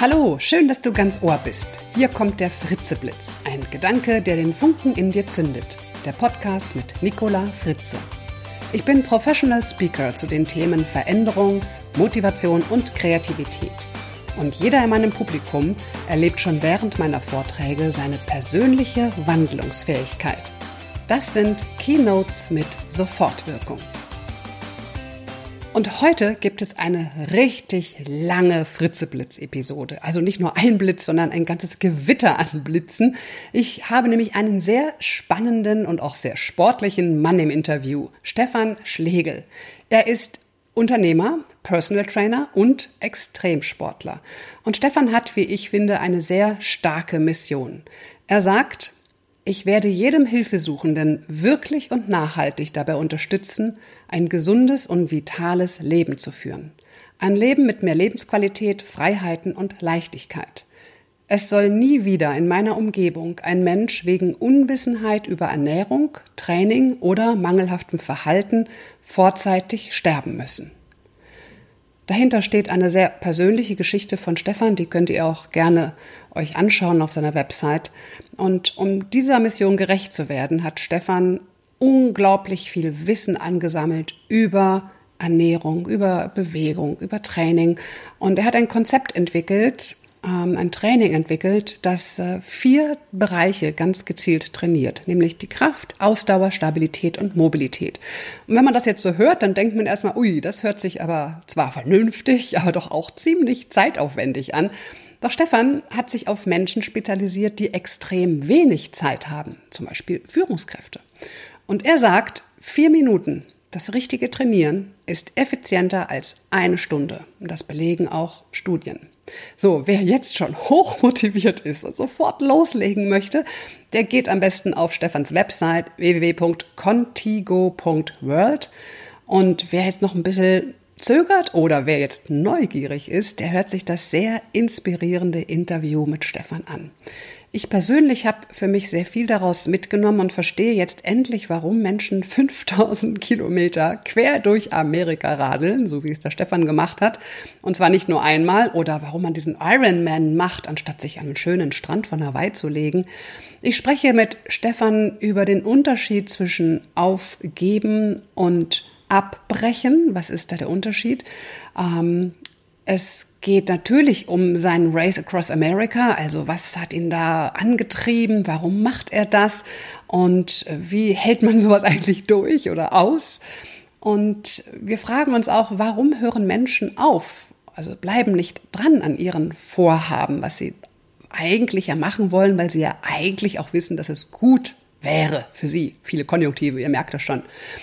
Hallo, schön, dass du ganz Ohr bist. Hier kommt der Fritzeblitz, ein Gedanke, der den Funken in dir zündet. Der Podcast mit Nicola Fritze. Ich bin Professional Speaker zu den Themen Veränderung, Motivation und Kreativität. Und jeder in meinem Publikum erlebt schon während meiner Vorträge seine persönliche Wandlungsfähigkeit. Das sind Keynotes mit Sofortwirkung. Und heute gibt es eine richtig lange Fritzeblitz-Episode. Also nicht nur ein Blitz, sondern ein ganzes Gewitter an Blitzen. Ich habe nämlich einen sehr spannenden und auch sehr sportlichen Mann im Interview, Stefan Schlegel. Er ist Unternehmer, Personal Trainer und Extremsportler. Und Stefan hat, wie ich finde, eine sehr starke Mission. Er sagt, ich werde jedem Hilfesuchenden wirklich und nachhaltig dabei unterstützen, ein gesundes und vitales Leben zu führen. Ein Leben mit mehr Lebensqualität, Freiheiten und Leichtigkeit. Es soll nie wieder in meiner Umgebung ein Mensch wegen Unwissenheit über Ernährung, Training oder mangelhaftem Verhalten vorzeitig sterben müssen. Dahinter steht eine sehr persönliche Geschichte von Stefan, die könnt ihr auch gerne euch anschauen auf seiner Website. Und um dieser Mission gerecht zu werden, hat Stefan unglaublich viel Wissen angesammelt über Ernährung, über Bewegung, über Training. Und er hat ein Konzept entwickelt, ähm, ein Training entwickelt, das äh, vier Bereiche ganz gezielt trainiert, nämlich die Kraft, Ausdauer, Stabilität und Mobilität. Und wenn man das jetzt so hört, dann denkt man erstmal, ui, das hört sich aber zwar vernünftig, aber doch auch ziemlich zeitaufwendig an. Doch Stefan hat sich auf Menschen spezialisiert, die extrem wenig Zeit haben, zum Beispiel Führungskräfte. Und er sagt, vier Minuten, das richtige Trainieren ist effizienter als eine Stunde. Und das belegen auch Studien. So, wer jetzt schon hoch motiviert ist und sofort loslegen möchte, der geht am besten auf Stefans Website www.contigo.world. Und wer jetzt noch ein bisschen zögert oder wer jetzt neugierig ist, der hört sich das sehr inspirierende Interview mit Stefan an. Ich persönlich habe für mich sehr viel daraus mitgenommen und verstehe jetzt endlich, warum Menschen 5000 Kilometer quer durch Amerika radeln, so wie es der Stefan gemacht hat. Und zwar nicht nur einmal oder warum man diesen Ironman macht, anstatt sich an einen schönen Strand von Hawaii zu legen. Ich spreche mit Stefan über den Unterschied zwischen Aufgeben und Abbrechen. Was ist da der Unterschied? Ähm, es geht natürlich um seinen Race Across America, also was hat ihn da angetrieben, warum macht er das und wie hält man sowas eigentlich durch oder aus? Und wir fragen uns auch, warum hören Menschen auf, also bleiben nicht dran an ihren Vorhaben, was sie eigentlich ja machen wollen, weil sie ja eigentlich auch wissen, dass es gut wäre für Sie. Viele Konjunktive, ihr merkt das schon.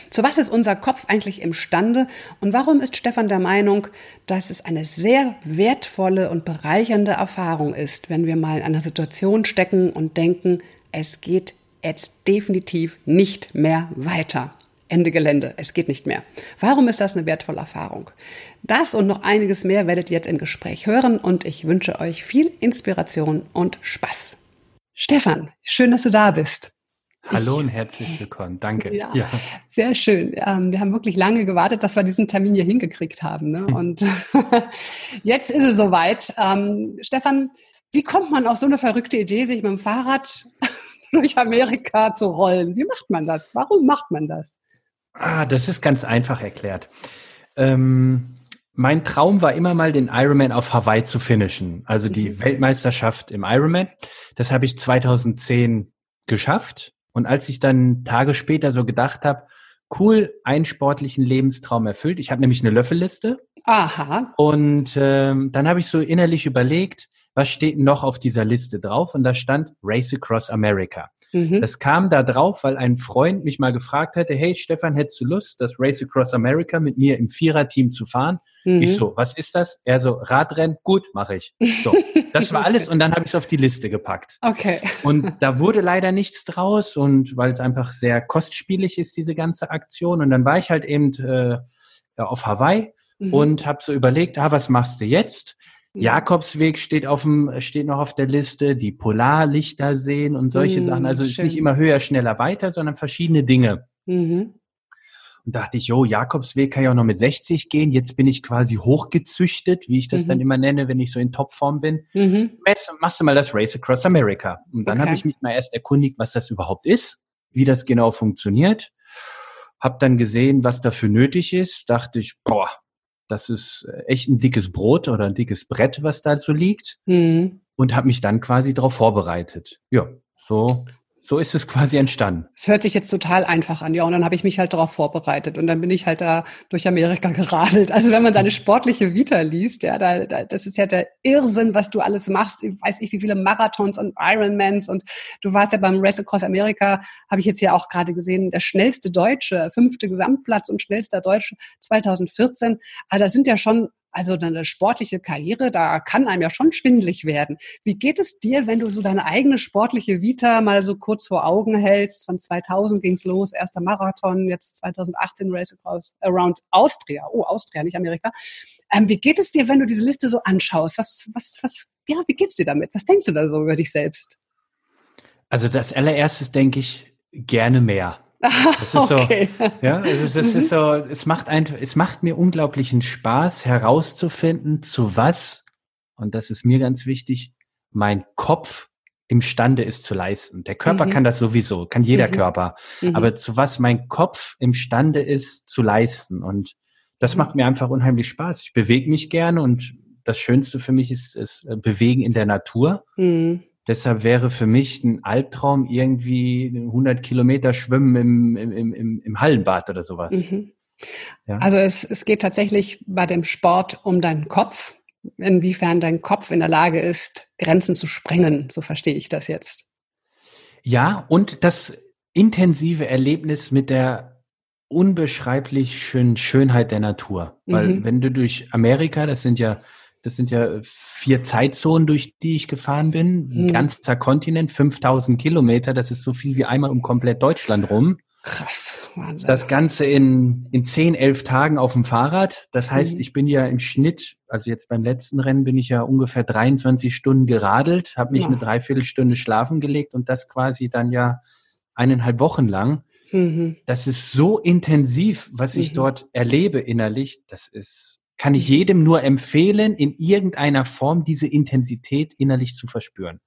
Zu was ist unser Kopf eigentlich imstande und warum ist Stefan der Meinung, dass es eine sehr wertvolle und bereichernde Erfahrung ist, wenn wir mal in einer Situation stecken und denken, es geht jetzt definitiv nicht mehr weiter. Ende Gelände, es geht nicht mehr. Warum ist das eine wertvolle Erfahrung? Das und noch einiges mehr werdet ihr jetzt im Gespräch hören und ich wünsche euch viel Inspiration und Spaß. Stefan, schön, dass du da bist. Hallo und herzlich willkommen. Danke. Ja, ja. sehr schön. Ähm, wir haben wirklich lange gewartet, dass wir diesen Termin hier hingekriegt haben. Ne? Und jetzt ist es soweit. Ähm, Stefan, wie kommt man auf so eine verrückte Idee, sich mit dem Fahrrad durch Amerika zu rollen? Wie macht man das? Warum macht man das? Ah, das ist ganz einfach erklärt. Ähm, mein Traum war immer mal, den Ironman auf Hawaii zu finishen. Also die mhm. Weltmeisterschaft im Ironman. Das habe ich 2010 geschafft. Und als ich dann Tage später so gedacht habe, cool, einen sportlichen Lebenstraum erfüllt. Ich habe nämlich eine Löffelliste. Aha. Und ähm, dann habe ich so innerlich überlegt, was steht noch auf dieser Liste drauf? Und da stand Race Across America. Mhm. Das kam da drauf, weil ein Freund mich mal gefragt hatte, hey Stefan, hättest du Lust, das Race Across America mit mir im Viererteam zu fahren? Mhm. Ich so, was ist das? Er so, Radrennen, gut, mache ich. So, das war alles und dann habe ich es auf die Liste gepackt. Okay. Und da wurde leider nichts draus und weil es einfach sehr kostspielig ist, diese ganze Aktion. Und dann war ich halt eben äh, auf Hawaii mhm. und habe so überlegt, ah, was machst du jetzt? Jakobsweg steht auf dem, steht noch auf der Liste, die Polarlichter sehen und solche mhm, Sachen. Also es ist nicht immer höher, schneller, weiter, sondern verschiedene Dinge. Mhm. und dachte ich, jo, Jakobsweg kann ja auch noch mit 60 gehen. Jetzt bin ich quasi hochgezüchtet, wie ich das mhm. dann immer nenne, wenn ich so in Topform bin. Mhm. Machst du mal das Race Across America. Und dann okay. habe ich mich mal erst erkundigt, was das überhaupt ist, wie das genau funktioniert. Hab dann gesehen, was dafür nötig ist. Dachte ich, boah, das ist echt ein dickes Brot oder ein dickes Brett, was da so liegt. Mhm. Und habe mich dann quasi darauf vorbereitet. Ja, so so ist es quasi entstanden. Es hört sich jetzt total einfach an, ja. Und dann habe ich mich halt darauf vorbereitet und dann bin ich halt da durch Amerika geradelt. Also wenn man seine sportliche Vita liest, ja, da, da, das ist ja der Irrsinn, was du alles machst. Ich weiß nicht, wie viele Marathons und Ironmans und du warst ja beim Race Across America, habe ich jetzt hier auch gerade gesehen, der schnellste Deutsche, fünfte Gesamtplatz und schnellster Deutsche 2014. Aber da sind ja schon also deine sportliche Karriere, da kann einem ja schon schwindlig werden. Wie geht es dir, wenn du so deine eigene sportliche Vita mal so kurz vor Augen hältst? Von 2000 ging's los, erster Marathon, jetzt 2018 Race Across Around Austria. Oh, Austria, nicht Amerika. Ähm, wie geht es dir, wenn du diese Liste so anschaust? Was, was, was, ja, wie geht's dir damit? Was denkst du da so über dich selbst? Also das allererstes denke ich gerne mehr. Das ist okay. so, ja, also das mhm. ist so, es macht einfach, es macht mir unglaublichen Spaß herauszufinden, zu was, und das ist mir ganz wichtig, mein Kopf imstande ist zu leisten. Der Körper mhm. kann das sowieso, kann jeder mhm. Körper, mhm. aber zu was mein Kopf imstande ist zu leisten. Und das macht mir einfach unheimlich Spaß. Ich bewege mich gerne und das Schönste für mich ist, ist äh, Bewegen in der Natur. Mhm. Deshalb wäre für mich ein Albtraum irgendwie 100 Kilometer Schwimmen im, im, im, im Hallenbad oder sowas. Mhm. Ja. Also es, es geht tatsächlich bei dem Sport um deinen Kopf, inwiefern dein Kopf in der Lage ist, Grenzen zu sprengen. So verstehe ich das jetzt. Ja, und das intensive Erlebnis mit der unbeschreiblich schönen Schönheit der Natur. Weil mhm. wenn du durch Amerika, das sind ja das sind ja vier Zeitzonen, durch die ich gefahren bin. Ein mhm. ganzer Kontinent, 5000 Kilometer. Das ist so viel wie einmal um komplett Deutschland rum. Krass, Wahnsinn. Das Ganze in, in zehn, elf Tagen auf dem Fahrrad. Das heißt, mhm. ich bin ja im Schnitt, also jetzt beim letzten Rennen bin ich ja ungefähr 23 Stunden geradelt, habe mich ja. eine Dreiviertelstunde schlafen gelegt und das quasi dann ja eineinhalb Wochen lang. Mhm. Das ist so intensiv, was ich mhm. dort erlebe innerlich. Das ist kann ich jedem nur empfehlen, in irgendeiner Form diese Intensität innerlich zu verspüren.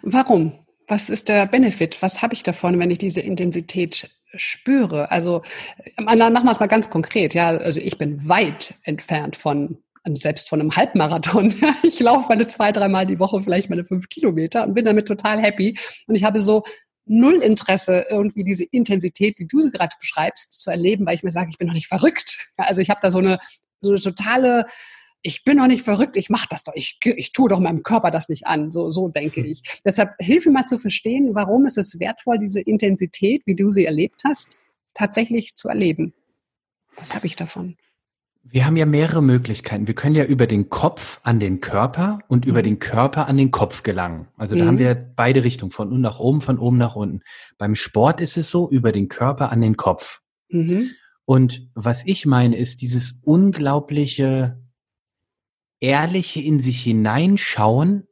Warum? Was ist der Benefit? Was habe ich davon, wenn ich diese Intensität spüre? Also, machen wir es mal ganz konkret. Ja, also ich bin weit entfernt von selbst von einem Halbmarathon. Ich laufe meine zwei, dreimal die Woche vielleicht meine fünf Kilometer und bin damit total happy. Und ich habe so null Interesse, irgendwie diese Intensität, wie du sie gerade beschreibst, zu erleben, weil ich mir sage, ich bin noch nicht verrückt. Also ich habe da so eine so eine totale, ich bin doch nicht verrückt, ich mache das doch, ich, ich tue doch meinem Körper das nicht an. So, so denke hm. ich. Deshalb hilf mir mal zu verstehen, warum ist es wertvoll, diese Intensität, wie du sie erlebt hast, tatsächlich zu erleben. Was habe ich davon? Wir haben ja mehrere Möglichkeiten. Wir können ja über den Kopf an den Körper und über mhm. den Körper an den Kopf gelangen. Also da mhm. haben wir beide Richtungen, von unten nach oben, von oben nach unten. Beim Sport ist es so, über den Körper an den Kopf. Mhm. Und was ich meine, ist dieses unglaubliche, ehrliche in sich hineinschauen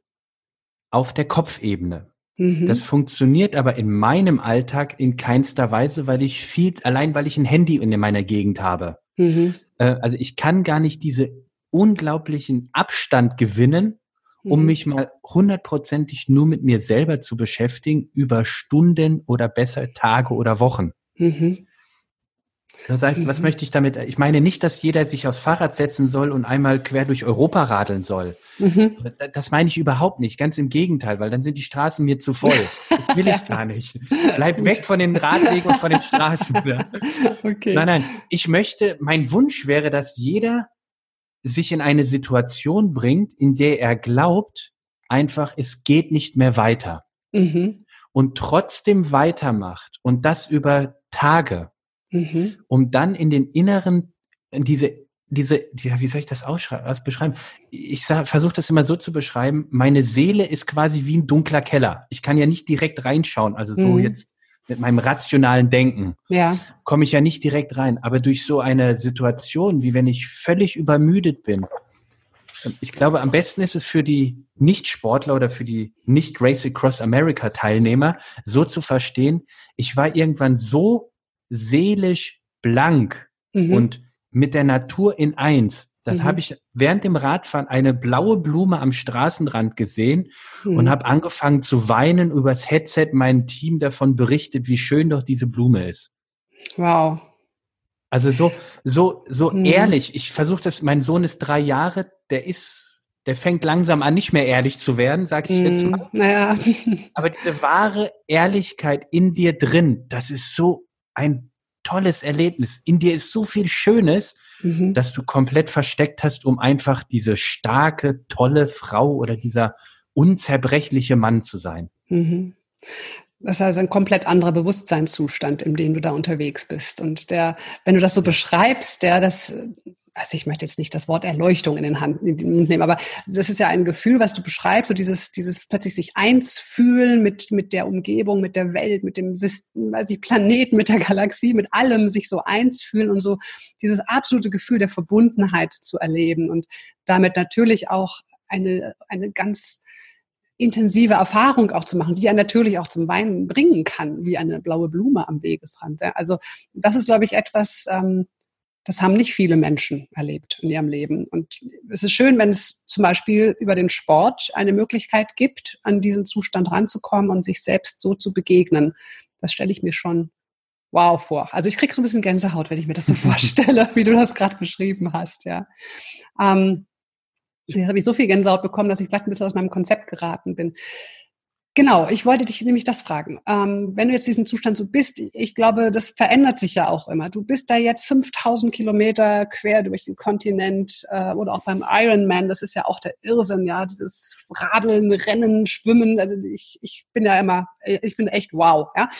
auf der Kopfebene. Mhm. Das funktioniert aber in meinem Alltag in keinster Weise, weil ich viel, allein weil ich ein Handy in meiner Gegend habe. Mhm. Äh, also ich kann gar nicht diese unglaublichen Abstand gewinnen, um mhm. mich mal hundertprozentig nur mit mir selber zu beschäftigen über Stunden oder besser Tage oder Wochen. Mhm. Das heißt, was mhm. möchte ich damit? Ich meine nicht, dass jeder sich aufs Fahrrad setzen soll und einmal quer durch Europa radeln soll. Mhm. Das meine ich überhaupt nicht. Ganz im Gegenteil, weil dann sind die Straßen mir zu voll. Das will ich gar nicht. Bleibt weg von den Radwegen und von den Straßen. Okay. Nein, nein. Ich möchte, mein Wunsch wäre, dass jeder sich in eine Situation bringt, in der er glaubt, einfach, es geht nicht mehr weiter. Mhm. Und trotzdem weitermacht und das über Tage mhm. um dann in den inneren, in diese, diese, die, wie soll ich das beschreiben? Ich versuche das immer so zu beschreiben, meine Seele ist quasi wie ein dunkler Keller. Ich kann ja nicht direkt reinschauen, also so mhm. jetzt mit meinem rationalen Denken ja. komme ich ja nicht direkt rein. Aber durch so eine Situation, wie wenn ich völlig übermüdet bin, ich glaube, am besten ist es für die Nicht-Sportler oder für die Nicht-Race Across America Teilnehmer, so zu verstehen, ich war irgendwann so seelisch blank, mhm. und mit der Natur in eins. Das mhm. habe ich während dem Radfahren eine blaue Blume am Straßenrand gesehen mhm. und habe angefangen zu weinen übers Headset mein Team davon berichtet, wie schön doch diese Blume ist. Wow. Also so so so mhm. ehrlich. Ich versuche das. Mein Sohn ist drei Jahre. Der ist, der fängt langsam an, nicht mehr ehrlich zu werden, sag ich jetzt mhm. mal. Naja. Aber diese wahre Ehrlichkeit in dir drin, das ist so ein tolles Erlebnis. In dir ist so viel Schönes, mhm. dass du komplett versteckt hast, um einfach diese starke, tolle Frau oder dieser unzerbrechliche Mann zu sein. Mhm. Das ist also ein komplett anderer Bewusstseinszustand, in dem du da unterwegs bist. Und der, wenn du das so beschreibst, der, das also ich möchte jetzt nicht das Wort Erleuchtung in den, Hand, in den Mund nehmen, aber das ist ja ein Gefühl, was du beschreibst, so dieses, dieses plötzlich sich eins fühlen mit, mit der Umgebung, mit der Welt, mit dem weiß ich, Planeten, mit der Galaxie, mit allem sich so eins fühlen und so dieses absolute Gefühl der Verbundenheit zu erleben und damit natürlich auch eine, eine ganz intensive Erfahrung auch zu machen, die ja natürlich auch zum Weinen bringen kann, wie eine blaue Blume am Wegesrand. Also das ist, glaube ich, etwas, ähm, das haben nicht viele Menschen erlebt in ihrem Leben. Und es ist schön, wenn es zum Beispiel über den Sport eine Möglichkeit gibt, an diesen Zustand ranzukommen und sich selbst so zu begegnen. Das stelle ich mir schon wow vor. Also ich kriege so ein bisschen Gänsehaut, wenn ich mir das so vorstelle, wie du das gerade beschrieben hast. Ja. Ähm, jetzt habe ich so viel Gänsehaut bekommen, dass ich gleich ein bisschen aus meinem Konzept geraten bin. Genau, ich wollte dich nämlich das fragen. Ähm, wenn du jetzt diesen Zustand so bist, ich glaube, das verändert sich ja auch immer. Du bist da jetzt 5000 Kilometer quer durch den Kontinent äh, oder auch beim Ironman, das ist ja auch der Irrsinn, ja, dieses Radeln, Rennen, Schwimmen. Also ich, ich bin ja immer, ich bin echt wow, ja.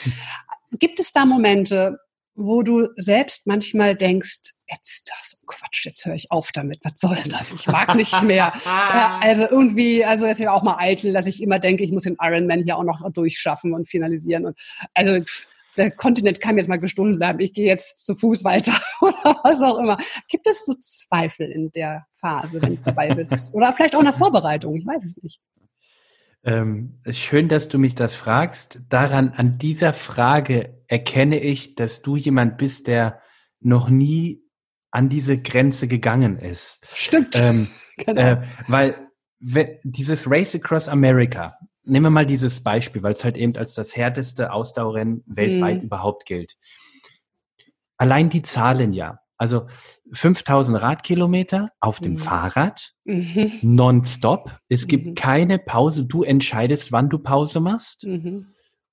Gibt es da Momente, wo du selbst manchmal denkst, jetzt so Quatsch, jetzt höre ich auf damit. Was soll das? Ich mag nicht mehr. ja, also irgendwie, also ist ja auch mal eitel, dass ich immer denke, ich muss den Ironman hier auch noch durchschaffen und finalisieren. Und also der Kontinent kann mir jetzt mal gestohlen bleiben. Ich gehe jetzt zu Fuß weiter oder was auch immer. Gibt es so Zweifel in der Phase, wenn du dabei bist? Oder vielleicht auch in der Vorbereitung? Ich weiß es nicht. Ähm, schön, dass du mich das fragst. Daran, an dieser Frage erkenne ich, dass du jemand bist, der noch nie an diese Grenze gegangen ist. Stimmt. Ähm, genau. äh, weil dieses Race Across America, nehmen wir mal dieses Beispiel, weil es halt eben als das härteste Ausdauerrennen weltweit mhm. überhaupt gilt. Allein die Zahlen ja. Also 5000 Radkilometer auf dem mhm. Fahrrad, mhm. nonstop. Es gibt mhm. keine Pause. Du entscheidest, wann du Pause machst. Mhm.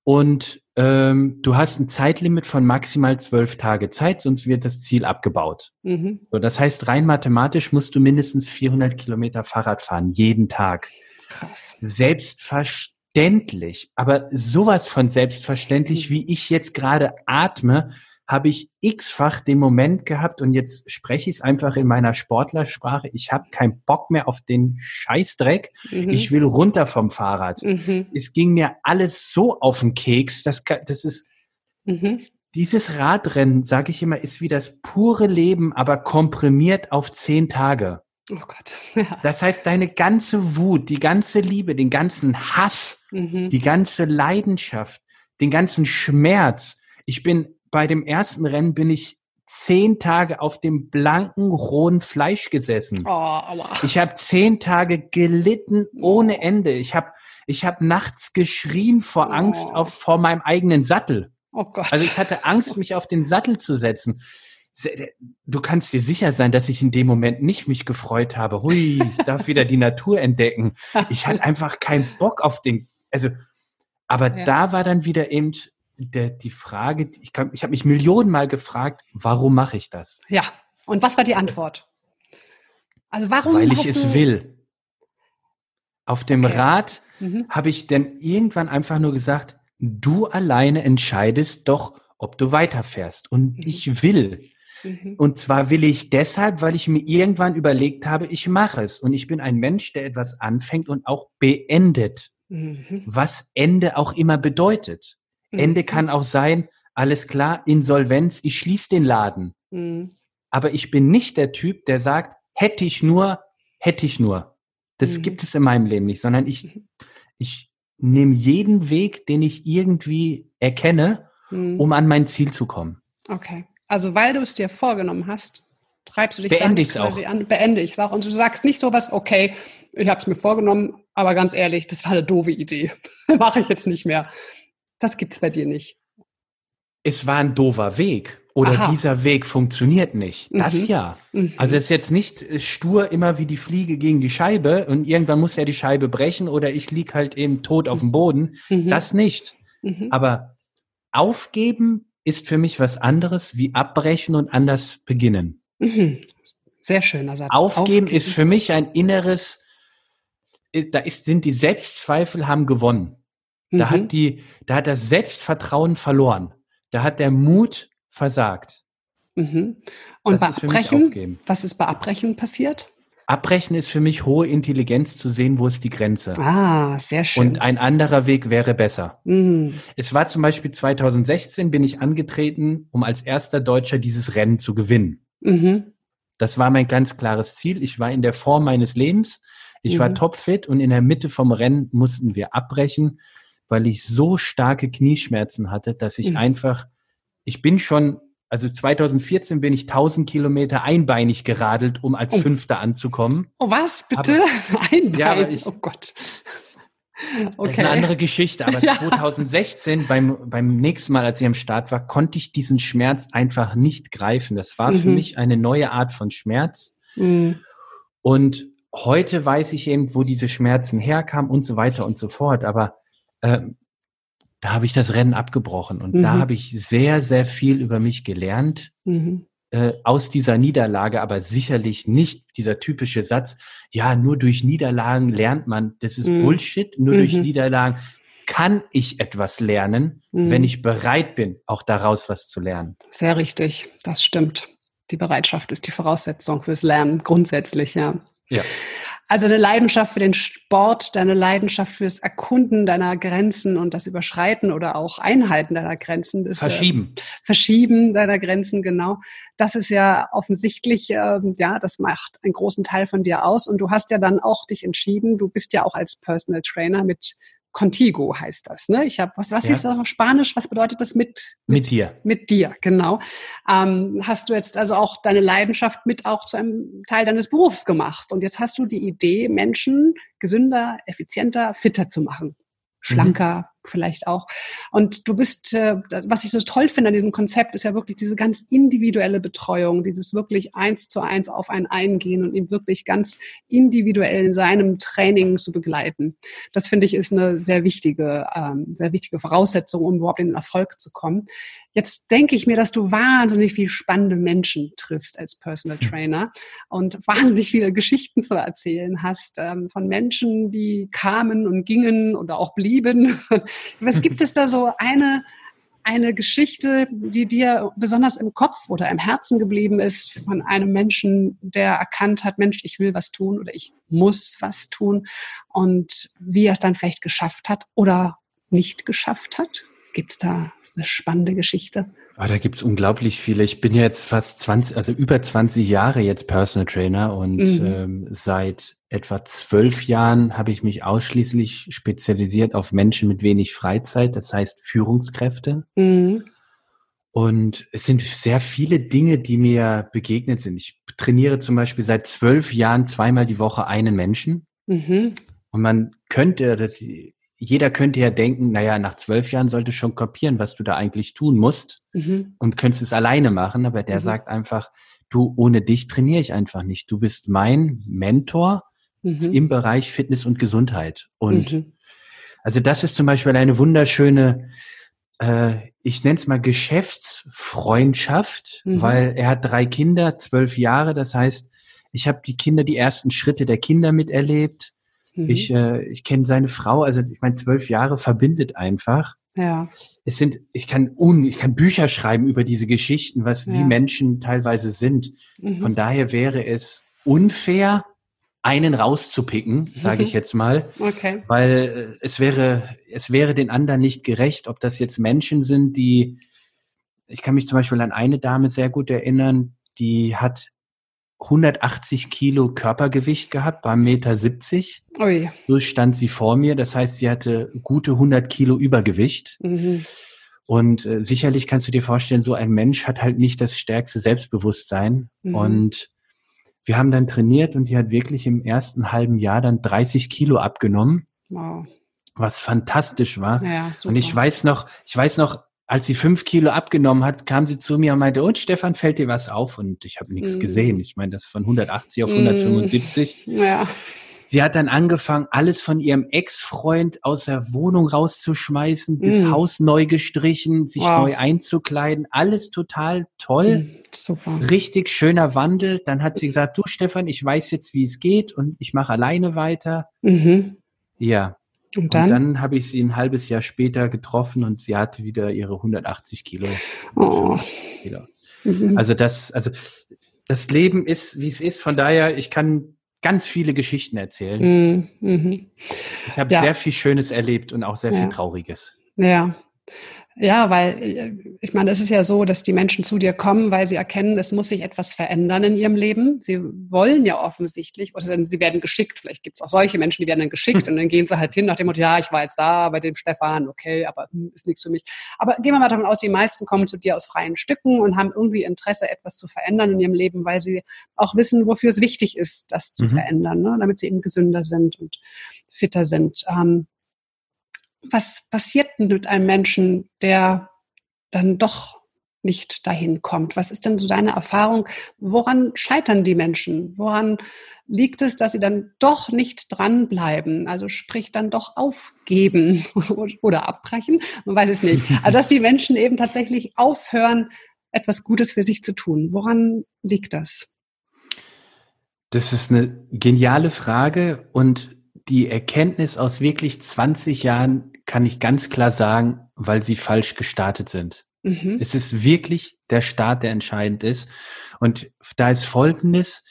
Und ähm, du hast ein Zeitlimit von maximal zwölf Tage Zeit, sonst wird das Ziel abgebaut. Mhm. So, das heißt, rein mathematisch musst du mindestens 400 Kilometer Fahrrad fahren, jeden Tag. Krass. Selbstverständlich, aber sowas von selbstverständlich, mhm. wie ich jetzt gerade atme, habe ich x-fach den Moment gehabt und jetzt spreche ich es einfach in meiner Sportlersprache. Ich habe keinen Bock mehr auf den Scheißdreck. Mhm. Ich will runter vom Fahrrad. Mhm. Es ging mir alles so auf den Keks. Das, das ist mhm. dieses Radrennen, sage ich immer, ist wie das pure Leben, aber komprimiert auf zehn Tage. Oh Gott. Ja. Das heißt, deine ganze Wut, die ganze Liebe, den ganzen Hass, mhm. die ganze Leidenschaft, den ganzen Schmerz. Ich bin bei dem ersten Rennen bin ich zehn Tage auf dem blanken, rohen Fleisch gesessen. Oh. Ich habe zehn Tage gelitten ohne Ende. Ich habe ich hab nachts geschrien vor Angst oh. auf, vor meinem eigenen Sattel. Oh Gott. Also ich hatte Angst, mich auf den Sattel zu setzen. Du kannst dir sicher sein, dass ich in dem Moment nicht mich gefreut habe. Hui, ich darf wieder die Natur entdecken. Ich hatte einfach keinen Bock auf den, also, aber ja. da war dann wieder eben der, die Frage, ich, kann, ich habe mich Millionenmal gefragt, warum mache ich das? Ja, und was war die Antwort? Also warum? Weil ich es will. Auf dem okay. Rad mhm. habe ich dann irgendwann einfach nur gesagt, du alleine entscheidest doch, ob du weiterfährst. Und mhm. ich will. Mhm. Und zwar will ich deshalb, weil ich mir irgendwann überlegt habe, ich mache es. Und ich bin ein Mensch, der etwas anfängt und auch beendet. Mhm. Was Ende auch immer bedeutet. Mhm. Ende kann auch sein, alles klar, Insolvenz, ich schließe den Laden. Mhm. Aber ich bin nicht der Typ, der sagt, hätte ich nur, hätte ich nur. Das mhm. gibt es in meinem Leben nicht, sondern ich, mhm. ich nehme jeden Weg, den ich irgendwie erkenne, mhm. um an mein Ziel zu kommen. Okay. Also weil du es dir vorgenommen hast, treibst du dich beende dann quasi auch. an, beende ich es auch. Und du sagst nicht sowas, okay, ich habe es mir vorgenommen, aber ganz ehrlich, das war eine doofe Idee. Mache ich jetzt nicht mehr. Das gibt es bei dir nicht. Es war ein doofer Weg oder Aha. dieser Weg funktioniert nicht. Das mhm. ja. Mhm. Also es ist jetzt nicht stur immer wie die Fliege gegen die Scheibe und irgendwann muss er die Scheibe brechen oder ich lieg halt eben tot auf dem Boden. Mhm. Das nicht. Mhm. Aber aufgeben ist für mich was anderes wie abbrechen und anders beginnen. Mhm. Sehr schöner Satz. Aufgeben, Aufgeben, ist für mich ein inneres, da ist, sind die Selbstzweifel haben gewonnen. Da hat mhm. die, da hat das Selbstvertrauen verloren. Da hat der Mut versagt. Mhm. Und das bei Abbrechen, was ist bei Abbrechen passiert? Abbrechen ist für mich hohe Intelligenz zu sehen, wo ist die Grenze. Ah, sehr schön. Und ein anderer Weg wäre besser. Mhm. Es war zum Beispiel 2016 bin ich angetreten, um als erster Deutscher dieses Rennen zu gewinnen. Mhm. Das war mein ganz klares Ziel. Ich war in der Form meines Lebens. Ich mhm. war topfit und in der Mitte vom Rennen mussten wir abbrechen, weil ich so starke Knieschmerzen hatte, dass ich mhm. einfach, ich bin schon, also 2014 bin ich 1000 Kilometer einbeinig geradelt, um als oh. Fünfter anzukommen. Oh was, bitte? Aber, Einbeinig? Ja, ich, oh Gott. Okay. Das ist eine andere Geschichte, aber ja. 2016 beim, beim nächsten Mal, als ich am Start war, konnte ich diesen Schmerz einfach nicht greifen. Das war mhm. für mich eine neue Art von Schmerz. Mhm. Und heute weiß ich eben, wo diese Schmerzen herkamen und so weiter und so fort. Aber äh, da habe ich das Rennen abgebrochen und mhm. da habe ich sehr, sehr viel über mich gelernt. Mhm äh, aus dieser Niederlage, aber sicherlich nicht dieser typische Satz, ja, nur durch Niederlagen lernt man. Das ist mhm. Bullshit. Nur mhm. durch Niederlagen kann ich etwas lernen, mhm. wenn ich bereit bin, auch daraus was zu lernen. Sehr richtig, das stimmt. Die Bereitschaft ist die Voraussetzung fürs Lernen, grundsätzlich, ja. Ja. Also eine Leidenschaft für den Sport, deine Leidenschaft fürs Erkunden deiner Grenzen und das Überschreiten oder auch Einhalten deiner Grenzen. Verschieben. Äh, verschieben deiner Grenzen, genau. Das ist ja offensichtlich, äh, ja, das macht einen großen Teil von dir aus. Und du hast ja dann auch dich entschieden, du bist ja auch als Personal Trainer mit Contigo heißt das. Ne? Ich habe, was, was ja. ist das auf Spanisch? Was bedeutet das mit? Mit, mit dir. Mit dir, genau. Ähm, hast du jetzt also auch deine Leidenschaft mit auch zu einem Teil deines Berufs gemacht. Und jetzt hast du die Idee, Menschen gesünder, effizienter, fitter zu machen schlanker mhm. Vielleicht auch. Und du bist, äh, was ich so toll finde an diesem Konzept, ist ja wirklich diese ganz individuelle Betreuung, dieses wirklich eins zu eins auf einen eingehen und ihn wirklich ganz individuell in seinem Training zu begleiten. Das finde ich ist eine sehr wichtige, ähm, sehr wichtige Voraussetzung, um überhaupt in den Erfolg zu kommen. Jetzt denke ich mir, dass du wahnsinnig viel spannende Menschen triffst als Personal hm. Trainer und wahnsinnig viele Geschichten zu erzählen hast ähm, von Menschen, die kamen und gingen oder auch blieben. Was gibt es da so eine, eine Geschichte, die dir besonders im Kopf oder im Herzen geblieben ist von einem Menschen, der erkannt hat, Mensch, ich will was tun oder ich muss was tun und wie er es dann vielleicht geschafft hat oder nicht geschafft hat? Gibt es da eine spannende Geschichte? Oh, da gibt es unglaublich viele. Ich bin jetzt fast 20, also über 20 Jahre jetzt Personal Trainer und mhm. ähm, seit etwa zwölf Jahren habe ich mich ausschließlich spezialisiert auf Menschen mit wenig Freizeit, das heißt Führungskräfte. Mhm. Und es sind sehr viele Dinge, die mir begegnet sind. Ich trainiere zum Beispiel seit zwölf Jahren zweimal die Woche einen Menschen. Mhm. Und man könnte, jeder könnte ja denken, naja, nach zwölf Jahren sollte schon kopieren, was du da eigentlich tun musst mhm. und könntest es alleine machen. Aber der mhm. sagt einfach, du, ohne dich trainiere ich einfach nicht. Du bist mein Mentor mhm. im Bereich Fitness und Gesundheit. Und mhm. also das ist zum Beispiel eine wunderschöne, äh, ich nenne es mal Geschäftsfreundschaft, mhm. weil er hat drei Kinder, zwölf Jahre. Das heißt, ich habe die Kinder die ersten Schritte der Kinder miterlebt. Mhm. Ich, äh, ich kenne seine Frau, also ich meine, zwölf Jahre verbindet einfach. Ja. Es sind, ich kann un, ich kann Bücher schreiben über diese Geschichten, was ja. wie Menschen teilweise sind. Mhm. Von daher wäre es unfair, einen rauszupicken, sage ich jetzt mal, okay. weil äh, es wäre, es wäre den anderen nicht gerecht, ob das jetzt Menschen sind, die, ich kann mich zum Beispiel an eine Dame sehr gut erinnern, die hat 180 Kilo Körpergewicht gehabt, beim Meter 70. Ui. So stand sie vor mir. Das heißt, sie hatte gute 100 Kilo Übergewicht. Mhm. Und äh, sicherlich kannst du dir vorstellen, so ein Mensch hat halt nicht das stärkste Selbstbewusstsein. Mhm. Und wir haben dann trainiert und die hat wirklich im ersten halben Jahr dann 30 Kilo abgenommen. Wow. Was fantastisch war. Ja, und ich weiß noch, ich weiß noch, als sie fünf Kilo abgenommen hat, kam sie zu mir und meinte, und Stefan, fällt dir was auf? Und ich habe nichts mm. gesehen. Ich meine, das von 180 auf 175. Mm. Ja. Sie hat dann angefangen, alles von ihrem Ex-Freund aus der Wohnung rauszuschmeißen, das mm. Haus neu gestrichen, sich wow. neu einzukleiden, alles total toll. Mm, super. Richtig schöner Wandel. Dann hat sie gesagt, du Stefan, ich weiß jetzt, wie es geht und ich mache alleine weiter. Mhm. Ja, und dann, und dann habe ich sie ein halbes Jahr später getroffen und sie hatte wieder ihre 180 Kilo. Oh. Kilo. Mhm. Also das, also das Leben ist, wie es ist. Von daher, ich kann ganz viele Geschichten erzählen. Mhm. mhm. Ich habe ja. sehr viel Schönes erlebt und auch sehr ja. viel Trauriges. Ja. Ja, weil äh, ich meine, es ist ja so, dass die Menschen zu dir kommen, weil sie erkennen, es muss sich etwas verändern in ihrem Leben. Sie wollen ja offensichtlich, oder sie werden geschickt. Vielleicht gibt es auch solche Menschen, die werden dann geschickt und dann gehen sie halt hin nach dem Motto, ja, ich war jetzt da bei dem Stefan, okay, aber hm, ist nichts für mich. Aber gehen wir mal davon aus, die meisten kommen zu dir aus freien Stücken und haben irgendwie Interesse, etwas zu verändern in ihrem Leben, weil sie auch wissen, wofür es wichtig ist, das zu mhm. verändern, ne? damit sie eben gesünder sind und fitter sind. Ähm, was passiert denn mit einem Menschen, der dann doch nicht dahin kommt? Was ist denn so deine Erfahrung? Woran scheitern die Menschen? Woran liegt es, dass sie dann doch nicht dranbleiben? Also sprich dann doch aufgeben oder abbrechen? Man weiß es nicht. Also dass die Menschen eben tatsächlich aufhören, etwas Gutes für sich zu tun. Woran liegt das? Das ist eine geniale Frage und die Erkenntnis aus wirklich 20 Jahren kann ich ganz klar sagen, weil sie falsch gestartet sind. Mhm. Es ist wirklich der Start, der entscheidend ist. Und da ist Folgendes.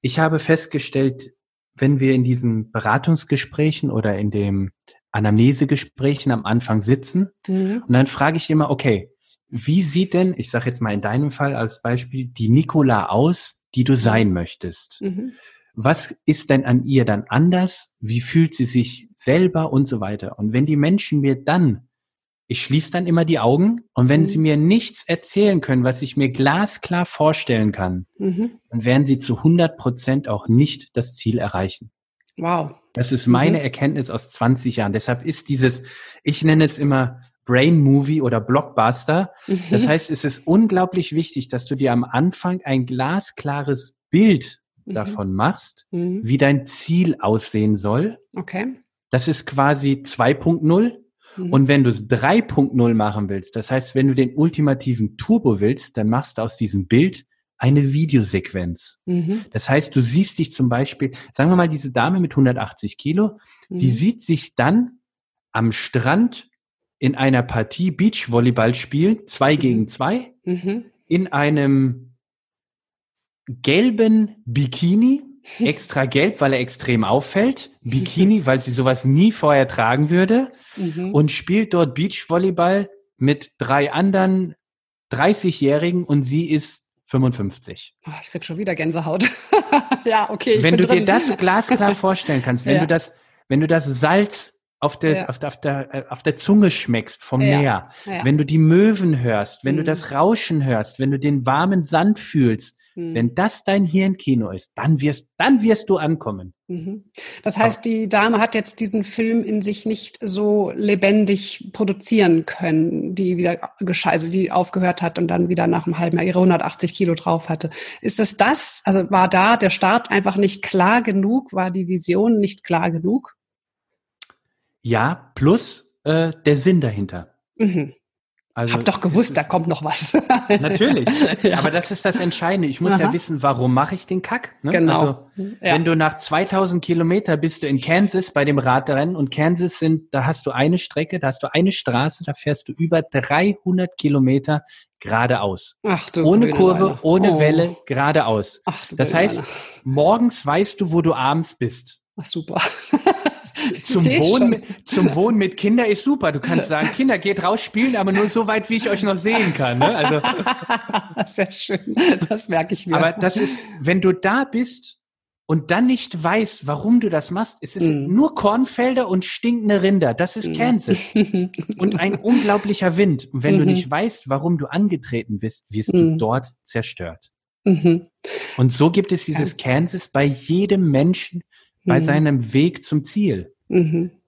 Ich habe festgestellt, wenn wir in diesen Beratungsgesprächen oder in dem Anamnesegesprächen am Anfang sitzen, mhm. und dann frage ich immer, okay, wie sieht denn, ich sage jetzt mal in deinem Fall als Beispiel, die Nicola aus, die du sein möchtest? Mhm was ist denn an ihr dann anders? Wie fühlt sie sich selber und so weiter? Und wenn die Menschen mir dann, ich schließe dann immer die Augen und wenn mhm. sie mir nichts erzählen können, was ich mir glasklar vorstellen kann, mhm. dann werden sie zu 100 Prozent auch nicht das Ziel erreichen. Wow. Das ist meine mhm. Erkenntnis aus 20 Jahren. Deshalb ist dieses, ich nenne es immer Brain Movie oder Blockbuster. Das mhm. heißt, es ist unglaublich wichtig, dass du dir am Anfang ein glasklares Bild mhm. davon machst, mhm. wie dein Ziel aussehen soll. Okay. Das ist quasi 2.0. Mhm. Und wenn du es 3.0 machen willst, das heißt, wenn du den ultimativen Turbo willst, dann machst du aus diesem Bild eine Videosequenz. Mhm. Das heißt, du siehst dich zum Beispiel, sagen wir mal, diese Dame mit 180 Kilo, mhm. die sieht sich dann am Strand in einer Partie Beachvolleyball spielen, zwei mhm. gegen zwei, mhm. in einem gelben Bikini, extra gelb, weil er extrem auffällt, Bikini, weil sie sowas nie vorher tragen würde mhm. und spielt dort Beachvolleyball mit drei anderen 30-Jährigen und sie ist 55. Oh, ich krieg schon wieder Gänsehaut. ja, okay. wenn du drin. dir das glasklar vorstellen kannst, wenn ja. du das, wenn du das Salz auf der, ja. auf, der, auf, der, äh, auf der Zunge schmeckst vom ja. Meer, wenn du die Möwen hörst, wenn mhm. du das Rauschen hörst, wenn du den warmen Sand fühlst, hm. Wenn das dein Hirnkino ist, dann wirst, dann wirst du ankommen. Mhm. Das heißt, die Dame hat jetzt diesen Film in sich nicht so lebendig produzieren können, die wieder also die aufgehört hat und dann wieder nach einem halben Jahr ihre 180 Kilo drauf hatte. Ist es das? Also war da der Start einfach nicht klar genug? War die Vision nicht klar genug? Ja, plus äh, der Sinn dahinter. Mhm. Also Hab doch gewusst, da kommt noch was. Natürlich. ja. Aber das ist das Entscheidende. Ich muss Aha. ja wissen, warum mache ich den Kack? Ne? Genau. Also, ja. wenn du nach 2000 Kilometer bist du in Kansas bei dem Radrennen und Kansas sind, da hast du eine Strecke, da hast du eine Straße, da fährst du über 300 Kilometer geradeaus. Ach du Ohne Kurve, Weile. ohne oh. Welle, geradeaus. Ach du Das heißt, Weile. morgens weißt du, wo du abends bist. Ach super zum, Wohnen, zum Wohnen mit Kindern ist super. Du kannst sagen, Kinder, geht raus spielen, aber nur so weit, wie ich euch noch sehen kann. Ne? Also, Sehr schön. Das merke ich mir. Aber das ist, wenn du da bist und dann nicht weißt, warum du das machst, es ist mm. nur Kornfelder und stinkende Rinder. Das ist mm. Kansas. und ein unglaublicher Wind. Und wenn mm -hmm. du mhm. nicht weißt, warum du angetreten bist, wirst du mhm. dort zerstört. -hmm. Und so gibt es dieses ja. Kansas bei jedem Menschen bei mhm. seinem Weg zum Ziel.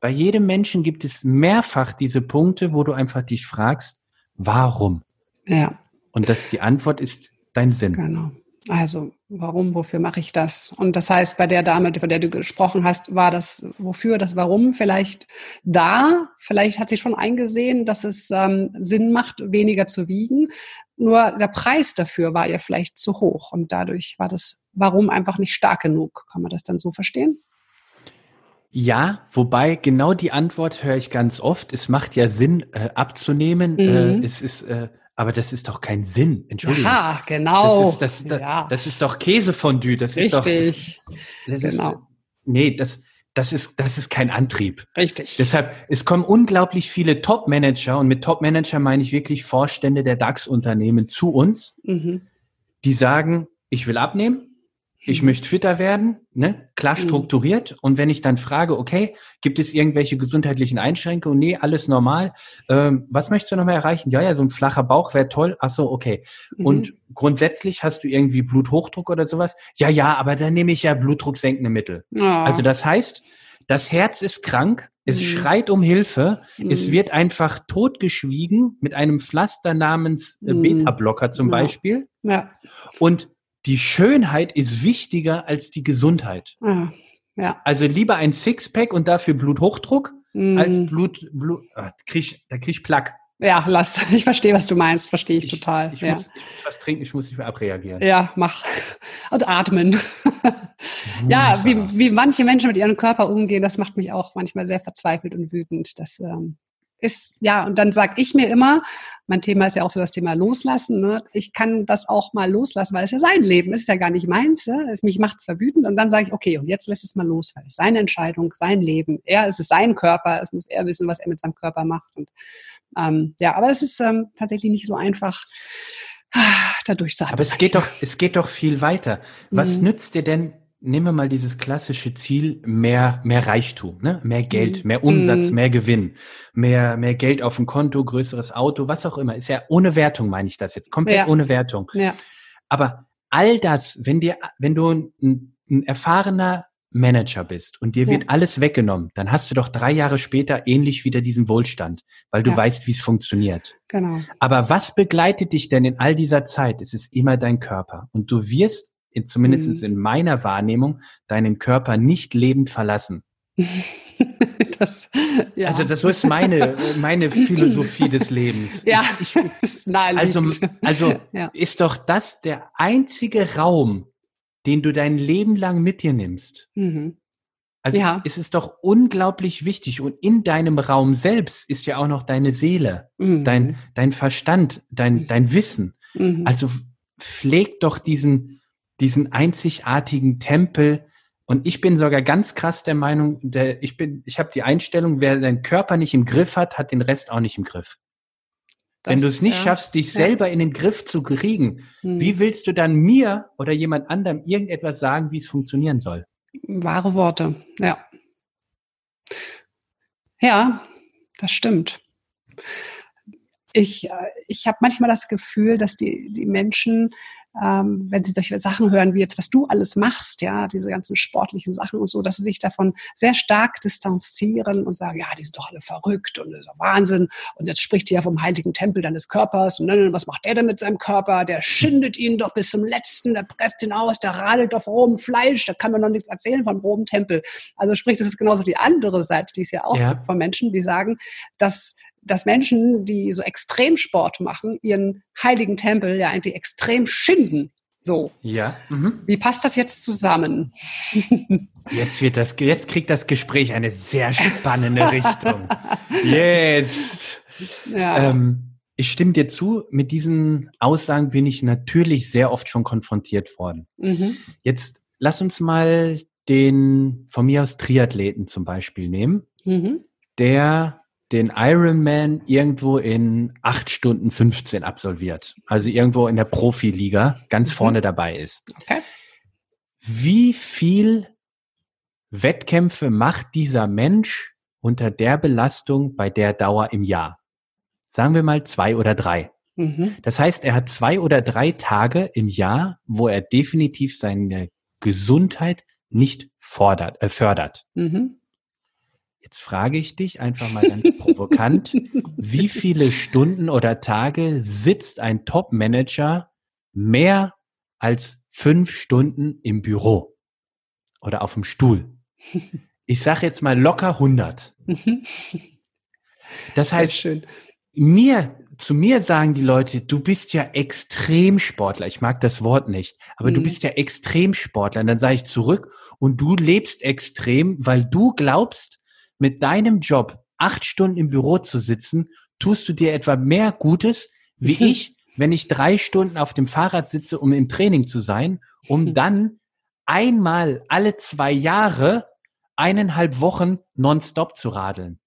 Bei jedem Menschen gibt es mehrfach diese Punkte, wo du einfach dich fragst, warum? Ja. Und das die Antwort ist dein Sinn. Genau. Also, warum, wofür mache ich das? Und das heißt, bei der Dame, von der du gesprochen hast, war das wofür, das Warum vielleicht da. Vielleicht hat sie schon eingesehen, dass es ähm, Sinn macht, weniger zu wiegen. Nur der Preis dafür war ihr vielleicht zu hoch. Und dadurch war das Warum einfach nicht stark genug. Kann man das dann so verstehen? Ja, wobei genau die Antwort höre ich ganz oft. Es macht ja Sinn, äh, abzunehmen. Äh, mhm. Äh, es ist äh, aber das ist doch kein Sinn. Entschuldigung. Ja, genau. Das ist, das, das, ja. das ist doch Käsefondue. Das Richtig. ist doch. Das, das genau. Ist, nee, das, das ist, das ist kein Antrieb. Richtig. Deshalb, es kommen unglaublich viele Top-Manager und mit Top-Manager meine ich wirklich Vorstände der DAX-Unternehmen zu uns, mhm. die sagen, ich will abnehmen, ich mhm. möchte fitter werden, ne? klar mhm. strukturiert. Mhm. Und wenn ich dann frage, okay, gibt es irgendwelche gesundheitlichen Einschränkungen? Nee, alles normal. Ähm, was möchtest du noch mal erreichen? Ja, ja, so ein flacher Bauch wäre toll. Ach so, okay. Mhm. Und grundsätzlich hast du irgendwie Bluthochdruck oder sowas? Ja, ja, aber dann nehme ich ja blutdrucksenkende Mittel. Oh. Also das heißt, das Herz ist krank, es mhm. schreit um Hilfe, es mhm. wird einfach totgeschwiegen mit einem Pflaster namens äh, Beta-Blocker zum ja. Beispiel. Ja. Und die Schönheit ist wichtiger als die Gesundheit. Ja. ja. Also lieber ein Sixpack und dafür Bluthochdruck mm. als Blut, Blut ah, krieg, da krieg ich Plack. Ja, lass. Ich verstehe, was du meinst. Verstehe ich, ich total. Ich, ja. muss, ich muss was trinken, ich muss nicht mehr abreagieren. Ja, mach. Und atmen. ja, wie, wie manche Menschen mit ihrem Körper umgehen, das macht mich auch manchmal sehr verzweifelt und wütend. Das ähm, ist, ja, und dann sage ich mir immer, mein Thema ist ja auch so das Thema Loslassen, ne? ich kann das auch mal loslassen, weil es ja sein Leben ist, ist ja gar nicht meins, ne? es, mich macht zwar wütend und dann sage ich, okay, und jetzt lässt es mal los, weil es seine Entscheidung, sein Leben, er es ist sein Körper, es muss er wissen, was er mit seinem Körper macht und ähm, ja, aber es ist ähm, tatsächlich nicht so einfach, ah, da durchzuhalten. Aber es geht doch, es geht doch viel weiter. Was mhm. nützt dir denn nehmen wir mal dieses klassische Ziel, mehr, mehr Reichtum, ne? mehr Geld, mhm. mehr Umsatz, mhm. mehr Gewinn, mehr, mehr Geld auf dem Konto, größeres Auto, was auch immer. Ist ja ohne Wertung, meine ich das jetzt, komplett ja. ohne Wertung. Ja. Aber all das, wenn dir, wenn du ein, ein erfahrener Manager bist und dir ja. wird alles weggenommen, dann hast du doch drei Jahre später ähnlich wieder diesen Wohlstand, weil du ja. weißt, wie es funktioniert. Genau. Aber was begleitet dich denn in all dieser Zeit? Es ist immer dein Körper. Und du wirst in, zumindest mhm. in meiner Wahrnehmung, deinen Körper nicht lebend verlassen. das, ja. Also das ist meine, meine Philosophie des Lebens. Ja, ich, ich, also also ja. ist doch das der einzige Raum, den du dein Leben lang mit dir nimmst. Mhm. Also ja. ist es doch unglaublich wichtig. Und in deinem Raum selbst ist ja auch noch deine Seele, mhm. dein, dein Verstand, dein, mhm. dein Wissen. Mhm. Also pfleg doch diesen, diesen einzigartigen Tempel. Und ich bin sogar ganz krass der Meinung, der, ich bin, ich habe die Einstellung, wer seinen Körper nicht im Griff hat, hat den Rest auch nicht im Griff. Das, Wenn du es nicht ja, schaffst, dich ja. selber in den Griff zu kriegen, hm. wie willst du dann mir oder jemand anderem irgendetwas sagen, wie es funktionieren soll? Wahre Worte, ja. Ja, das stimmt. Ich, äh, ich habe manchmal das Gefühl, dass die, die Menschen ähm, wenn sie solche Sachen hören, wie jetzt, was du alles machst, ja, diese ganzen sportlichen Sachen und so, dass sie sich davon sehr stark distanzieren und sagen, ja, die sind doch alle verrückt und das ist doch Wahnsinn. Und jetzt spricht die ja vom heiligen Tempel deines Körpers. Und dann, was macht der denn mit seinem Körper? Der schindet ihn doch bis zum Letzten, der presst ihn aus, der radelt auf rohem Fleisch, da kann man noch nichts erzählen von rohem Tempel. Also sprich, das ist genauso die andere Seite, die es ja auch ja. von Menschen, die sagen, dass dass Menschen, die so Extremsport machen, ihren heiligen Tempel ja eigentlich extrem schinden. So. Ja. Mhm. Wie passt das jetzt zusammen? Jetzt wird das, jetzt kriegt das Gespräch eine sehr spannende Richtung. Jetzt. Ja. Ähm, ich stimme dir zu, mit diesen Aussagen bin ich natürlich sehr oft schon konfrontiert worden. Mhm. Jetzt lass uns mal den von mir aus Triathleten zum Beispiel nehmen, mhm. der den Ironman irgendwo in acht Stunden 15 absolviert. Also irgendwo in der Profiliga ganz mhm. vorne dabei ist. Okay. wie viel Wettkämpfe macht dieser Mensch unter der Belastung bei der Dauer im Jahr? Sagen wir mal zwei oder drei. Mhm. Das heißt, er hat zwei oder drei Tage im Jahr, wo er definitiv seine Gesundheit nicht fordert, äh, fördert. Mhm. Jetzt frage ich dich einfach mal ganz provokant, wie viele Stunden oder Tage sitzt ein Top-Manager mehr als fünf Stunden im Büro oder auf dem Stuhl? Ich sage jetzt mal locker 100. Das heißt, mir, zu mir sagen die Leute, du bist ja Extremsportler. Ich mag das Wort nicht, aber mhm. du bist ja Extremsportler. Und dann sage ich zurück und du lebst extrem, weil du glaubst, mit deinem Job acht Stunden im Büro zu sitzen, tust du dir etwa mehr Gutes wie ich, wenn ich drei Stunden auf dem Fahrrad sitze, um im Training zu sein, um dann einmal alle zwei Jahre eineinhalb Wochen nonstop zu radeln.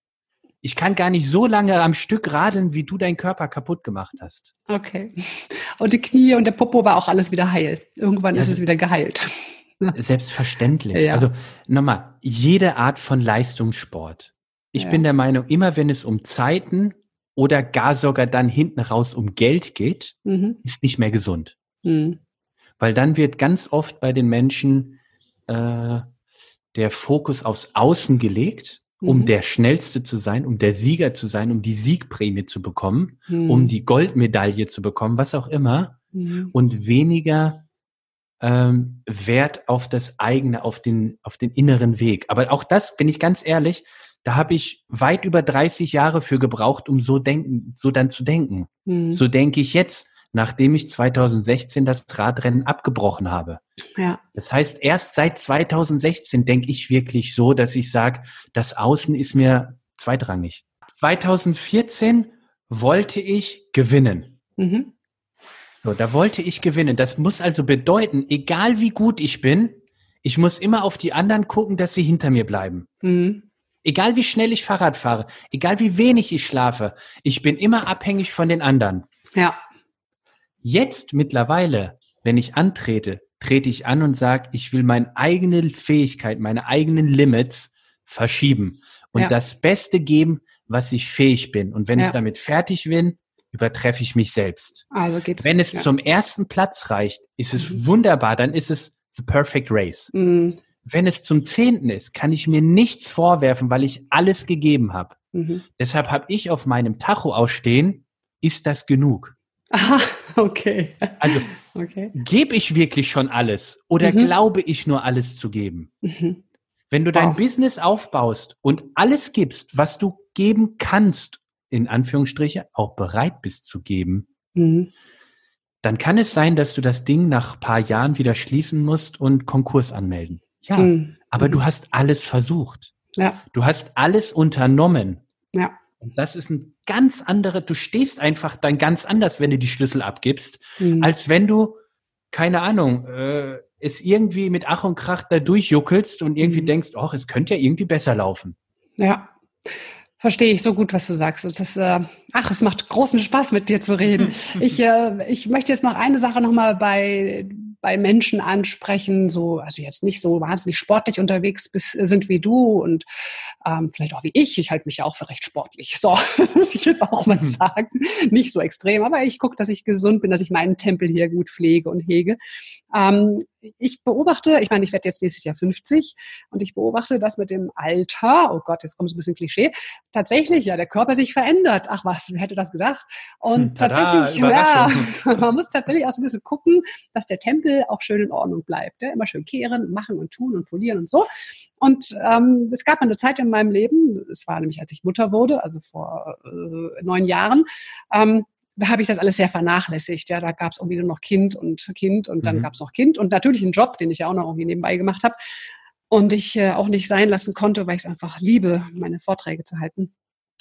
Ich kann gar nicht so lange am Stück radeln, wie du deinen Körper kaputt gemacht hast. Okay. Und die Knie und der Popo war auch alles wieder heil. Irgendwann also, ist es wieder geheilt. Selbstverständlich. Ja. Also nochmal, jede Art von Leistungssport. Ich ja. bin der Meinung, immer wenn es um Zeiten oder gar sogar dann hinten raus um Geld geht, mhm. ist nicht mehr gesund. Mhm. Weil dann wird ganz oft bei den Menschen äh, der Fokus aufs Außen gelegt, um mhm. der Schnellste zu sein, um der Sieger zu sein, um die Siegprämie zu bekommen, mhm. um die Goldmedaille zu bekommen, was auch immer, mhm. und weniger ähm, Wert auf das eigene, auf den, auf den inneren Weg. Aber auch das, bin ich ganz ehrlich, da habe ich weit über 30 Jahre für gebraucht, um so denken, so dann zu denken. Mhm. So denke ich jetzt nachdem ich 2016 das Radrennen abgebrochen habe. Ja. Das heißt, erst seit 2016 denke ich wirklich so, dass ich sage, das Außen ist mir zweitrangig. 2014 wollte ich gewinnen. Mhm. So, da wollte ich gewinnen. Das muss also bedeuten, egal wie gut ich bin, ich muss immer auf die anderen gucken, dass sie hinter mir bleiben. Mhm. Egal wie schnell ich Fahrrad fahre, egal wie wenig ich schlafe, ich bin immer abhängig von den anderen. Ja. Jetzt mittlerweile, wenn ich antrete, trete ich an und sage, ich will meine eigene Fähigkeit, meine eigenen Limits verschieben und ja. das Beste geben, was ich fähig bin. Und wenn ja. ich damit fertig bin, übertreffe ich mich selbst. Also geht es wenn es ja. zum ersten Platz reicht, ist es mhm. wunderbar, dann ist es the perfect race. Mhm. Wenn es zum zehnten ist, kann ich mir nichts vorwerfen, weil ich alles gegeben habe. Mhm. Deshalb habe ich auf meinem Tacho ausstehen, ist das genug? Aha, okay. Also okay. gebe ich wirklich schon alles oder mhm. glaube ich nur alles zu geben? Mhm. Wenn du dein wow. Business aufbaust und alles gibst, was du geben kannst, in Anführungsstriche, auch bereit bist zu geben, mhm. dann kann es sein, dass du das Ding nach paar Jahren wieder schließen musst und Konkurs anmelden. Ja, mhm. aber du mhm. hast alles versucht. Ja. Du hast alles unternommen. Ja. Und das ist ein ganz andere, du stehst einfach dann ganz anders, wenn du die Schlüssel abgibst, mhm. als wenn du, keine Ahnung, äh, es irgendwie mit Ach und Krach da durchjuckelst und irgendwie mhm. denkst, ach, es könnte ja irgendwie besser laufen. Ja. Verstehe ich so gut, was du sagst. Das, äh, ach, es macht großen Spaß, mit dir zu reden. ich, äh, ich möchte jetzt noch eine Sache nochmal bei bei Menschen ansprechen, so, also jetzt nicht so wahnsinnig sportlich unterwegs bis, sind wie du und ähm, vielleicht auch wie ich. Ich halte mich ja auch für recht sportlich. So, das muss ich jetzt auch mal hm. sagen. Nicht so extrem, aber ich gucke, dass ich gesund bin, dass ich meinen Tempel hier gut pflege und hege. Ähm, ich beobachte, ich meine, ich werde jetzt nächstes Jahr 50 und ich beobachte, dass mit dem Alter, oh Gott, jetzt kommt es ein bisschen Klischee, tatsächlich ja der Körper sich verändert. Ach was, wer hätte das gedacht? Und hm, Tada, tatsächlich, ja, man muss tatsächlich auch so ein bisschen gucken, dass der Tempel auch schön in Ordnung bleibt. Ja? Immer schön kehren, machen und tun und polieren und so. Und ähm, es gab eine Zeit in meinem Leben, es war nämlich, als ich Mutter wurde, also vor äh, neun Jahren, ähm, da habe ich das alles sehr vernachlässigt. Ja, da gab es irgendwie nur noch Kind und Kind und dann mhm. gab es noch Kind und natürlich einen Job, den ich ja auch noch irgendwie nebenbei gemacht habe und ich äh, auch nicht sein lassen konnte, weil ich es einfach liebe, meine Vorträge zu halten.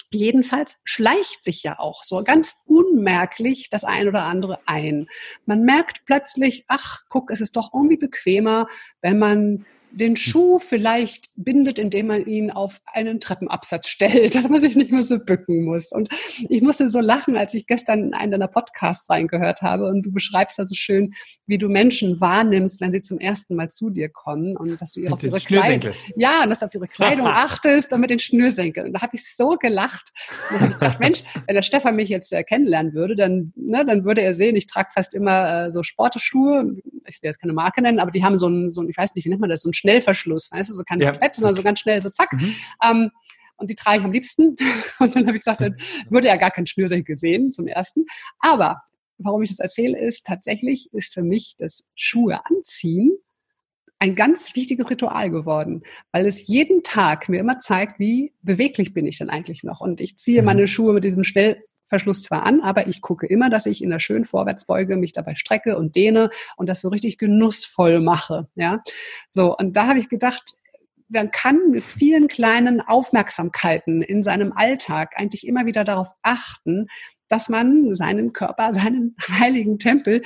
Jedenfalls schleicht sich ja auch so ganz unmerklich das ein oder andere ein. Man merkt plötzlich, ach, guck, es ist doch irgendwie bequemer, wenn man den Schuh vielleicht bindet, indem man ihn auf einen Treppenabsatz stellt, dass man sich nicht mehr so bücken muss. Und ich musste so lachen, als ich gestern einen deiner Podcasts reingehört habe und du beschreibst da so schön, wie du Menschen wahrnimmst, wenn sie zum ersten Mal zu dir kommen und dass du ihre, auf ihre Kleidung, ja, und dass du auf ihre Kleidung achtest und mit den Schnürsenkeln. Und da habe ich so gelacht. Und dann habe ich gedacht, Mensch, wenn der Stefan mich jetzt äh, kennenlernen würde, dann, ne, dann würde er sehen, ich trage fast immer äh, so Sporteschuhe. Ich will jetzt keine Marke nennen, aber die haben so ein, so ein, ich weiß nicht, wie nennt man das, so ein Schnellverschluss, weißt du, so kein ja. Klett, sondern so ganz schnell, so zack. Mhm. Ähm, und die trage ich am liebsten. Und dann habe ich gesagt, dann würde er gar keinen Schnürsenkel sehen zum ersten. Aber warum ich das erzähle, ist tatsächlich ist für mich das Schuhe anziehen ein ganz wichtiges Ritual geworden, weil es jeden Tag mir immer zeigt, wie beweglich bin ich denn eigentlich noch. Und ich ziehe mhm. meine Schuhe mit diesem Schnellverschluss zwar an, aber ich gucke immer, dass ich in der schönen Vorwärtsbeuge mich dabei strecke und dehne und das so richtig genussvoll mache. Ja, so und da habe ich gedacht, man kann mit vielen kleinen Aufmerksamkeiten in seinem Alltag eigentlich immer wieder darauf achten, dass man seinen Körper, seinen heiligen Tempel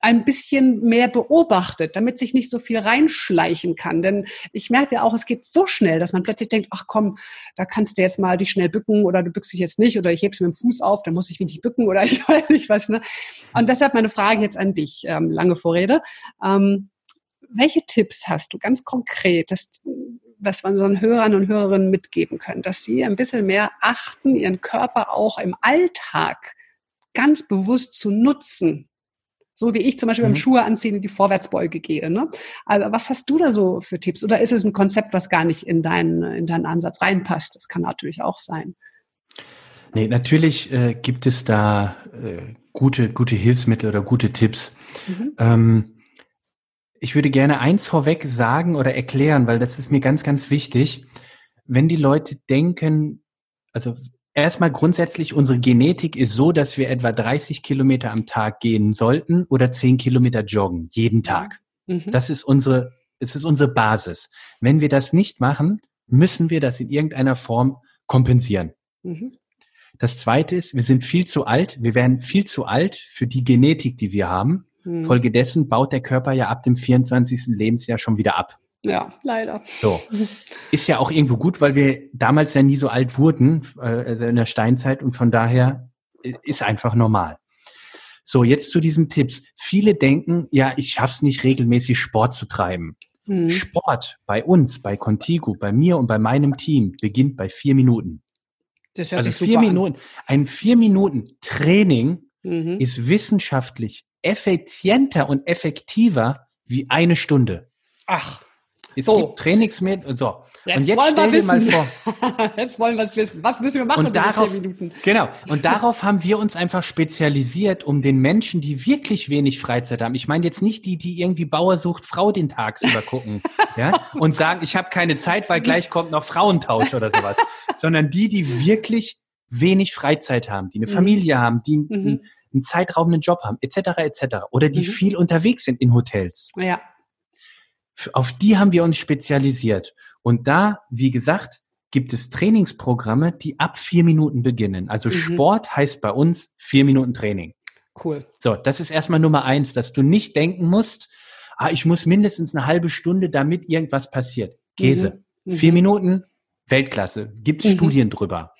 ein bisschen mehr beobachtet, damit sich nicht so viel reinschleichen kann. Denn ich merke ja auch, es geht so schnell, dass man plötzlich denkt, ach komm, da kannst du jetzt mal dich schnell bücken oder du bückst dich jetzt nicht oder ich heb's mit dem Fuß auf, dann muss ich mich nicht bücken oder ich weiß nicht was. Ne? Und deshalb meine Frage jetzt an dich, ähm, lange Vorrede. Ähm, welche Tipps hast du ganz konkret, dass, was man unseren Hörern und Hörerinnen mitgeben können, dass sie ein bisschen mehr achten, ihren Körper auch im Alltag ganz bewusst zu nutzen? So wie ich zum Beispiel mhm. beim Schuhe anziehen in die Vorwärtsbeuge gehe. Ne? Also was hast du da so für Tipps? Oder ist es ein Konzept, was gar nicht in deinen, in deinen Ansatz reinpasst? Das kann natürlich auch sein. Nee, natürlich äh, gibt es da äh, gute, gute Hilfsmittel oder gute Tipps. Mhm. Ähm, ich würde gerne eins vorweg sagen oder erklären, weil das ist mir ganz, ganz wichtig. Wenn die Leute denken, also erstmal grundsätzlich, unsere Genetik ist so, dass wir etwa 30 Kilometer am Tag gehen sollten oder 10 Kilometer joggen, jeden Tag. Mhm. Das ist unsere, es ist unsere Basis. Wenn wir das nicht machen, müssen wir das in irgendeiner Form kompensieren. Mhm. Das zweite ist, wir sind viel zu alt. Wir werden viel zu alt für die Genetik, die wir haben. Mhm. Folgedessen baut der Körper ja ab dem 24. Lebensjahr schon wieder ab. Ja, leider. So. Ist ja auch irgendwo gut, weil wir damals ja nie so alt wurden, äh, also in der Steinzeit und von daher ist einfach normal. So, jetzt zu diesen Tipps. Viele denken, ja, ich schaff's nicht regelmäßig Sport zu treiben. Mhm. Sport bei uns, bei Contigo, bei mir und bei meinem Team beginnt bei vier Minuten. Das hört also sich vier Minuten. An. Ein vier Minuten Training mhm. ist wissenschaftlich effizienter und effektiver wie eine Stunde. Ach. Es so. gibt Trainingsmethoden. So. Jetzt und jetzt stell dir mal vor. jetzt wollen wir es wissen. Was müssen wir machen und darauf, vier Minuten? Genau. Und darauf haben wir uns einfach spezialisiert, um den Menschen, die wirklich wenig Freizeit haben. Ich meine jetzt nicht die, die irgendwie Bauer sucht Frau den tagsüber gucken, ja, und sagen, ich habe keine Zeit, weil gleich kommt noch Frauentausch oder sowas, sondern die, die wirklich wenig Freizeit haben, die eine mhm. Familie haben, die mhm. einen, einen zeitraubenden Job haben, etc. etc. Oder die mhm. viel unterwegs sind in Hotels. Ja auf die haben wir uns spezialisiert. Und da, wie gesagt, gibt es Trainingsprogramme, die ab vier Minuten beginnen. Also mhm. Sport heißt bei uns vier Minuten Training. Cool. So, das ist erstmal Nummer eins, dass du nicht denken musst, ah, ich muss mindestens eine halbe Stunde, damit irgendwas passiert. Käse. Mhm. Vier mhm. Minuten, Weltklasse. Gibt es mhm. Studien drüber.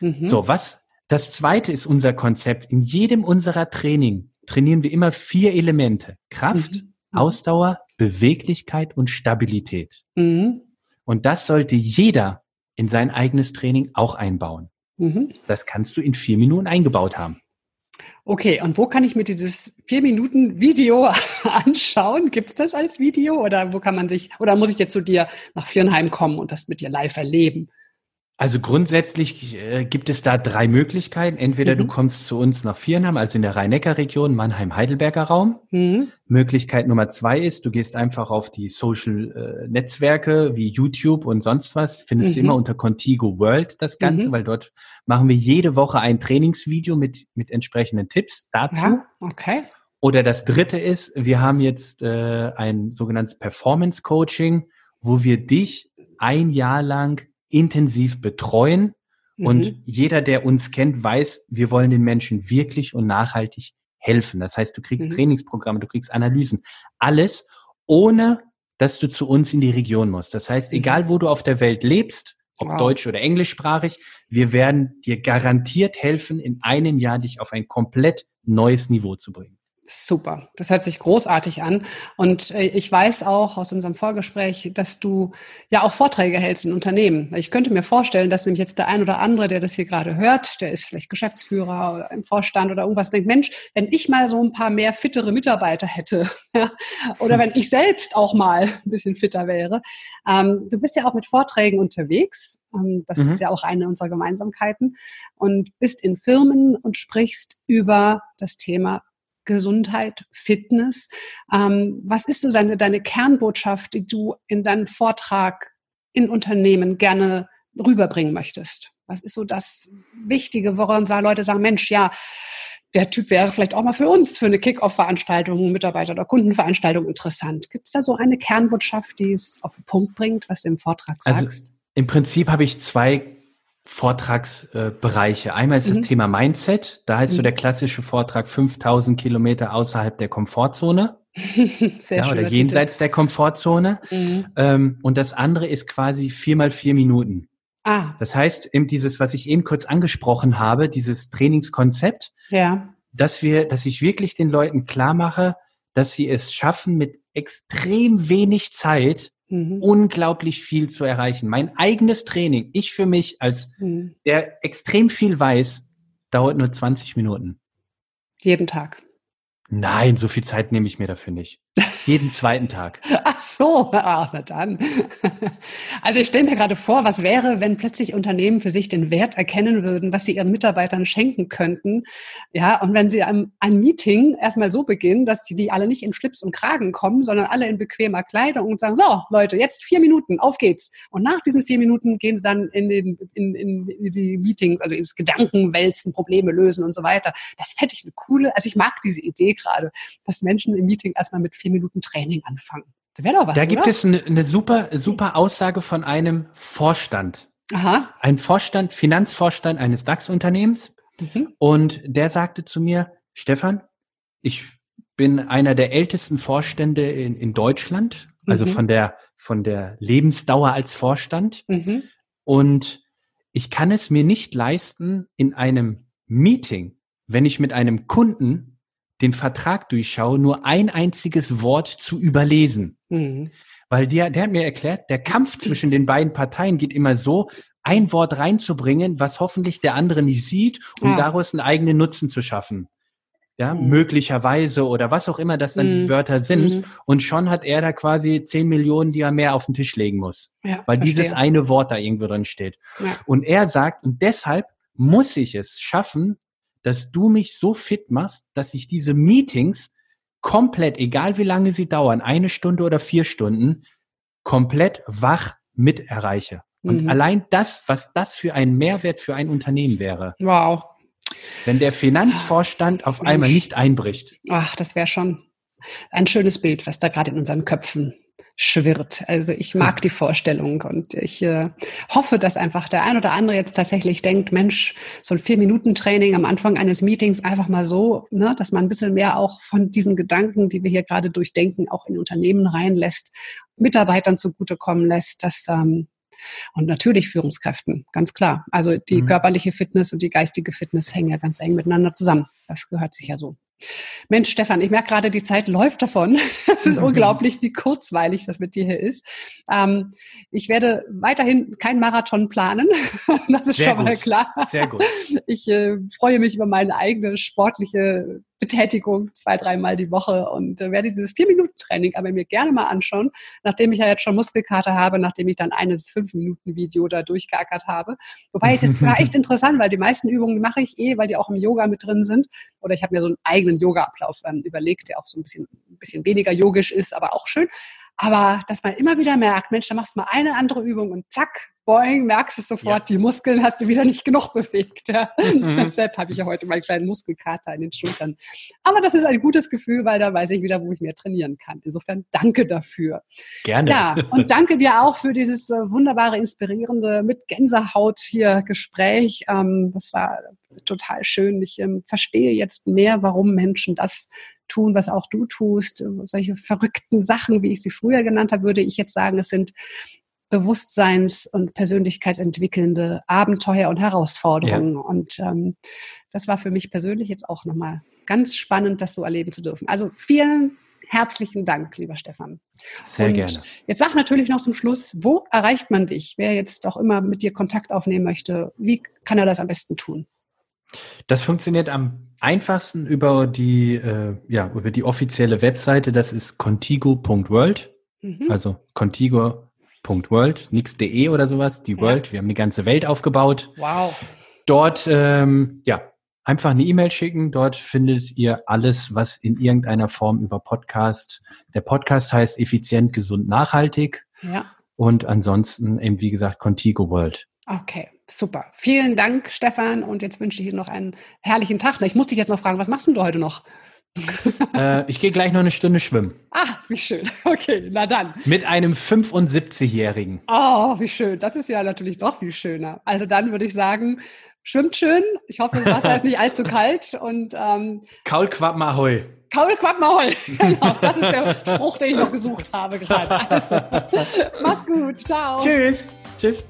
Mhm. So, was? Das zweite ist unser Konzept. In jedem unserer Training trainieren wir immer vier Elemente. Kraft, mhm. Ausdauer, Beweglichkeit und Stabilität. Mhm. Und das sollte jeder in sein eigenes Training auch einbauen. Mhm. Das kannst du in vier Minuten eingebaut haben. Okay, und wo kann ich mir dieses vier Minuten Video anschauen? Gibt es das als Video oder wo kann man sich, oder muss ich jetzt zu dir nach Firnheim kommen und das mit dir live erleben? Also grundsätzlich äh, gibt es da drei Möglichkeiten. Entweder mhm. du kommst zu uns nach Viernheim, also in der Rhein-Neckar-Region, Mannheim-Heidelberger Raum. Mhm. Möglichkeit Nummer zwei ist, du gehst einfach auf die Social-Netzwerke äh, wie YouTube und sonst was. Findest mhm. du immer unter Contigo World das Ganze, mhm. weil dort machen wir jede Woche ein Trainingsvideo mit, mit entsprechenden Tipps dazu. Ja, okay. Oder das dritte ist, wir haben jetzt äh, ein sogenanntes Performance Coaching, wo wir dich ein Jahr lang intensiv betreuen. Mhm. Und jeder, der uns kennt, weiß, wir wollen den Menschen wirklich und nachhaltig helfen. Das heißt, du kriegst mhm. Trainingsprogramme, du kriegst Analysen, alles ohne dass du zu uns in die Region musst. Das heißt, mhm. egal wo du auf der Welt lebst, ob wow. deutsch oder englischsprachig, wir werden dir garantiert helfen, in einem Jahr dich auf ein komplett neues Niveau zu bringen. Super, das hört sich großartig an. Und äh, ich weiß auch aus unserem Vorgespräch, dass du ja auch Vorträge hältst in Unternehmen. Ich könnte mir vorstellen, dass nämlich jetzt der ein oder andere, der das hier gerade hört, der ist vielleicht Geschäftsführer oder im Vorstand oder irgendwas, denkt, Mensch, wenn ich mal so ein paar mehr fittere Mitarbeiter hätte ja, oder wenn ich selbst auch mal ein bisschen fitter wäre. Ähm, du bist ja auch mit Vorträgen unterwegs. Ähm, das mhm. ist ja auch eine unserer Gemeinsamkeiten und bist in Firmen und sprichst über das Thema Gesundheit, Fitness. Ähm, was ist so deine, deine Kernbotschaft, die du in deinem Vortrag in Unternehmen gerne rüberbringen möchtest? Was ist so das Wichtige, woran Leute sagen, Mensch, ja, der Typ wäre vielleicht auch mal für uns, für eine Kick-Off-Veranstaltung, Mitarbeiter- oder Kundenveranstaltung interessant. Gibt es da so eine Kernbotschaft, die es auf den Punkt bringt, was du im Vortrag also sagst? Also Im Prinzip habe ich zwei Vortragsbereiche. Einmal ist mhm. das Thema Mindset. Da heißt mhm. so der klassische Vortrag 5000 Kilometer außerhalb der Komfortzone. Sehr ja, oder jenseits Titel. der Komfortzone. Mhm. Ähm, und das andere ist quasi vier mal vier Minuten. Ah. Das heißt, eben dieses, was ich eben kurz angesprochen habe, dieses Trainingskonzept, ja. dass wir, dass ich wirklich den Leuten klar mache, dass sie es schaffen, mit extrem wenig Zeit mhm. unglaublich viel zu erreichen. Mein eigenes Training, ich für mich als mhm. der extrem viel weiß, dauert nur 20 Minuten. Jeden Tag. Nein, so viel Zeit nehme ich mir dafür nicht. Jeden zweiten Tag. Ach so, ach, na dann. Also ich stelle mir gerade vor, was wäre, wenn plötzlich Unternehmen für sich den Wert erkennen würden, was sie ihren Mitarbeitern schenken könnten. Ja, und wenn sie ein, Meeting erstmal so beginnen, dass die, die alle nicht in Schlips und Kragen kommen, sondern alle in bequemer Kleidung und sagen, so Leute, jetzt vier Minuten, auf geht's. Und nach diesen vier Minuten gehen sie dann in, den, in, in die Meetings, also ins Gedankenwälzen, Probleme lösen und so weiter. Das fände ich eine coole, also ich mag diese Idee gerade, dass Menschen im Meeting erstmal mit vier Minuten Training anfangen. Da wäre doch was. Da gibt oder? es eine, eine super, super Aussage von einem Vorstand. Aha. Ein Vorstand, Finanzvorstand eines DAX-Unternehmens. Mhm. Und der sagte zu mir, Stefan, ich bin einer der ältesten Vorstände in, in Deutschland, also mhm. von der, von der Lebensdauer als Vorstand. Mhm. Und ich kann es mir nicht leisten, in einem Meeting, wenn ich mit einem Kunden den Vertrag durchschaue, nur ein einziges Wort zu überlesen. Mhm. Weil der, der hat mir erklärt, der Kampf zwischen den beiden Parteien geht immer so, ein Wort reinzubringen, was hoffentlich der andere nicht sieht, um ja. daraus einen eigenen Nutzen zu schaffen. Ja, mhm. möglicherweise oder was auch immer das dann mhm. die Wörter sind. Mhm. Und schon hat er da quasi zehn Millionen, die er mehr auf den Tisch legen muss. Ja, weil verstehe. dieses eine Wort da irgendwo drin steht. Ja. Und er sagt, und deshalb muss ich es schaffen, dass du mich so fit machst, dass ich diese Meetings komplett, egal wie lange sie dauern, eine Stunde oder vier Stunden, komplett wach mit erreiche. Und mhm. allein das, was das für ein Mehrwert für ein Unternehmen wäre. Wow. Wenn der Finanzvorstand auf einmal nicht einbricht. Ach, das wäre schon ein schönes Bild, was da gerade in unseren Köpfen schwirrt. Also ich mag die Vorstellung und ich äh, hoffe, dass einfach der ein oder andere jetzt tatsächlich denkt, Mensch, so ein Vier-Minuten-Training am Anfang eines Meetings einfach mal so, ne, dass man ein bisschen mehr auch von diesen Gedanken, die wir hier gerade durchdenken, auch in Unternehmen reinlässt, Mitarbeitern zugutekommen lässt, dass ähm, und natürlich Führungskräften, ganz klar. Also die mhm. körperliche Fitness und die geistige Fitness hängen ja ganz eng miteinander zusammen. Das gehört sich ja so. Mensch, Stefan, ich merke gerade, die Zeit läuft davon. Es ist unglaublich, wie kurzweilig das mit dir hier ist. Ähm, ich werde weiterhin kein Marathon planen. das ist Sehr schon gut. mal klar. Sehr gut. Ich äh, freue mich über meine eigene sportliche Betätigung zwei, dreimal die Woche und äh, werde dieses Vier-Minuten-Training aber mir gerne mal anschauen, nachdem ich ja jetzt schon Muskelkater habe, nachdem ich dann eines Fünf-Minuten-Video da durchgeackert habe. Wobei, das war echt interessant, weil die meisten Übungen mache ich eh, weil die auch im Yoga mit drin sind. Oder ich habe mir so einen eigenen Yoga-Ablauf ähm, überlegt, der auch so ein bisschen, ein bisschen weniger yogisch ist, aber auch schön. Aber dass man immer wieder merkt, Mensch, da machst du mal eine andere Übung und zack, boing, merkst du sofort, ja. die Muskeln hast du wieder nicht genug bewegt. Ja. Mhm. Deshalb habe ich ja heute meinen kleinen Muskelkater in den Schultern. Aber das ist ein gutes Gefühl, weil da weiß ich wieder, wo ich mehr trainieren kann. Insofern danke dafür. Gerne. Ja, und danke dir auch für dieses äh, wunderbare, inspirierende, mit Gänsehaut hier Gespräch. Ähm, das war total schön. Ich ähm, verstehe jetzt mehr, warum Menschen das tun, was auch du tust. Solche verrückten Sachen, wie ich sie früher genannt habe, würde ich jetzt sagen, es sind Bewusstseins- und persönlichkeitsentwickelnde Abenteuer und Herausforderungen. Ja. Und ähm, das war für mich persönlich jetzt auch nochmal ganz spannend, das so erleben zu dürfen. Also vielen herzlichen Dank, lieber Stefan. Sehr und gerne. Jetzt sag natürlich noch zum Schluss, wo erreicht man dich? Wer jetzt auch immer mit dir Kontakt aufnehmen möchte, wie kann er das am besten tun? Das funktioniert am einfachsten über die, äh, ja, über die offizielle Webseite. Das ist contigo.world. Mhm. Also contigo World, nix de oder sowas, die ja. World. Wir haben die ganze Welt aufgebaut. Wow. Dort, ähm, ja, einfach eine E-Mail schicken. Dort findet ihr alles, was in irgendeiner Form über Podcast. Der Podcast heißt effizient, gesund, nachhaltig. Ja. Und ansonsten eben, wie gesagt, Contigo World. Okay, super. Vielen Dank, Stefan. Und jetzt wünsche ich dir noch einen herrlichen Tag. Ich muss dich jetzt noch fragen, was machst du heute noch? Äh, ich gehe gleich noch eine Stunde schwimmen. Ah, wie schön. Okay, na dann. Mit einem 75-Jährigen. Oh, wie schön. Das ist ja natürlich doch viel schöner. Also dann würde ich sagen, schwimmt schön. Ich hoffe, das Wasser ist nicht allzu kalt. Und ähm, Kaulquappen Ahoi. Kaulquappen Ahoi. Genau, das ist der Spruch, den ich noch gesucht habe gerade. Also, mach's gut. Ciao. Tschüss. Tschüss.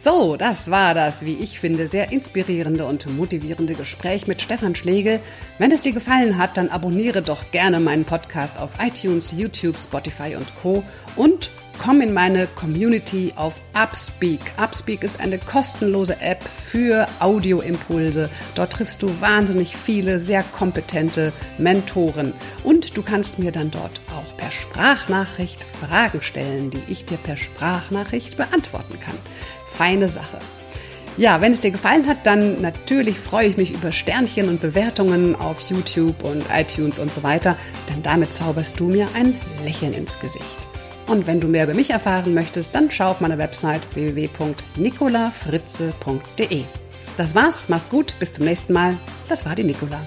So, das war das, wie ich finde, sehr inspirierende und motivierende Gespräch mit Stefan Schlegel. Wenn es dir gefallen hat, dann abonniere doch gerne meinen Podcast auf iTunes, YouTube, Spotify und Co. Und komm in meine Community auf Upspeak. Upspeak ist eine kostenlose App für Audioimpulse. Dort triffst du wahnsinnig viele sehr kompetente Mentoren. Und du kannst mir dann dort auch per Sprachnachricht Fragen stellen, die ich dir per Sprachnachricht beantworten kann feine Sache. Ja, wenn es dir gefallen hat, dann natürlich freue ich mich über Sternchen und Bewertungen auf YouTube und iTunes und so weiter, denn damit zauberst du mir ein Lächeln ins Gesicht. Und wenn du mehr über mich erfahren möchtest, dann schau auf meiner Website www.nicolafritze.de. Das war's, mach's gut, bis zum nächsten Mal. Das war die Nicola.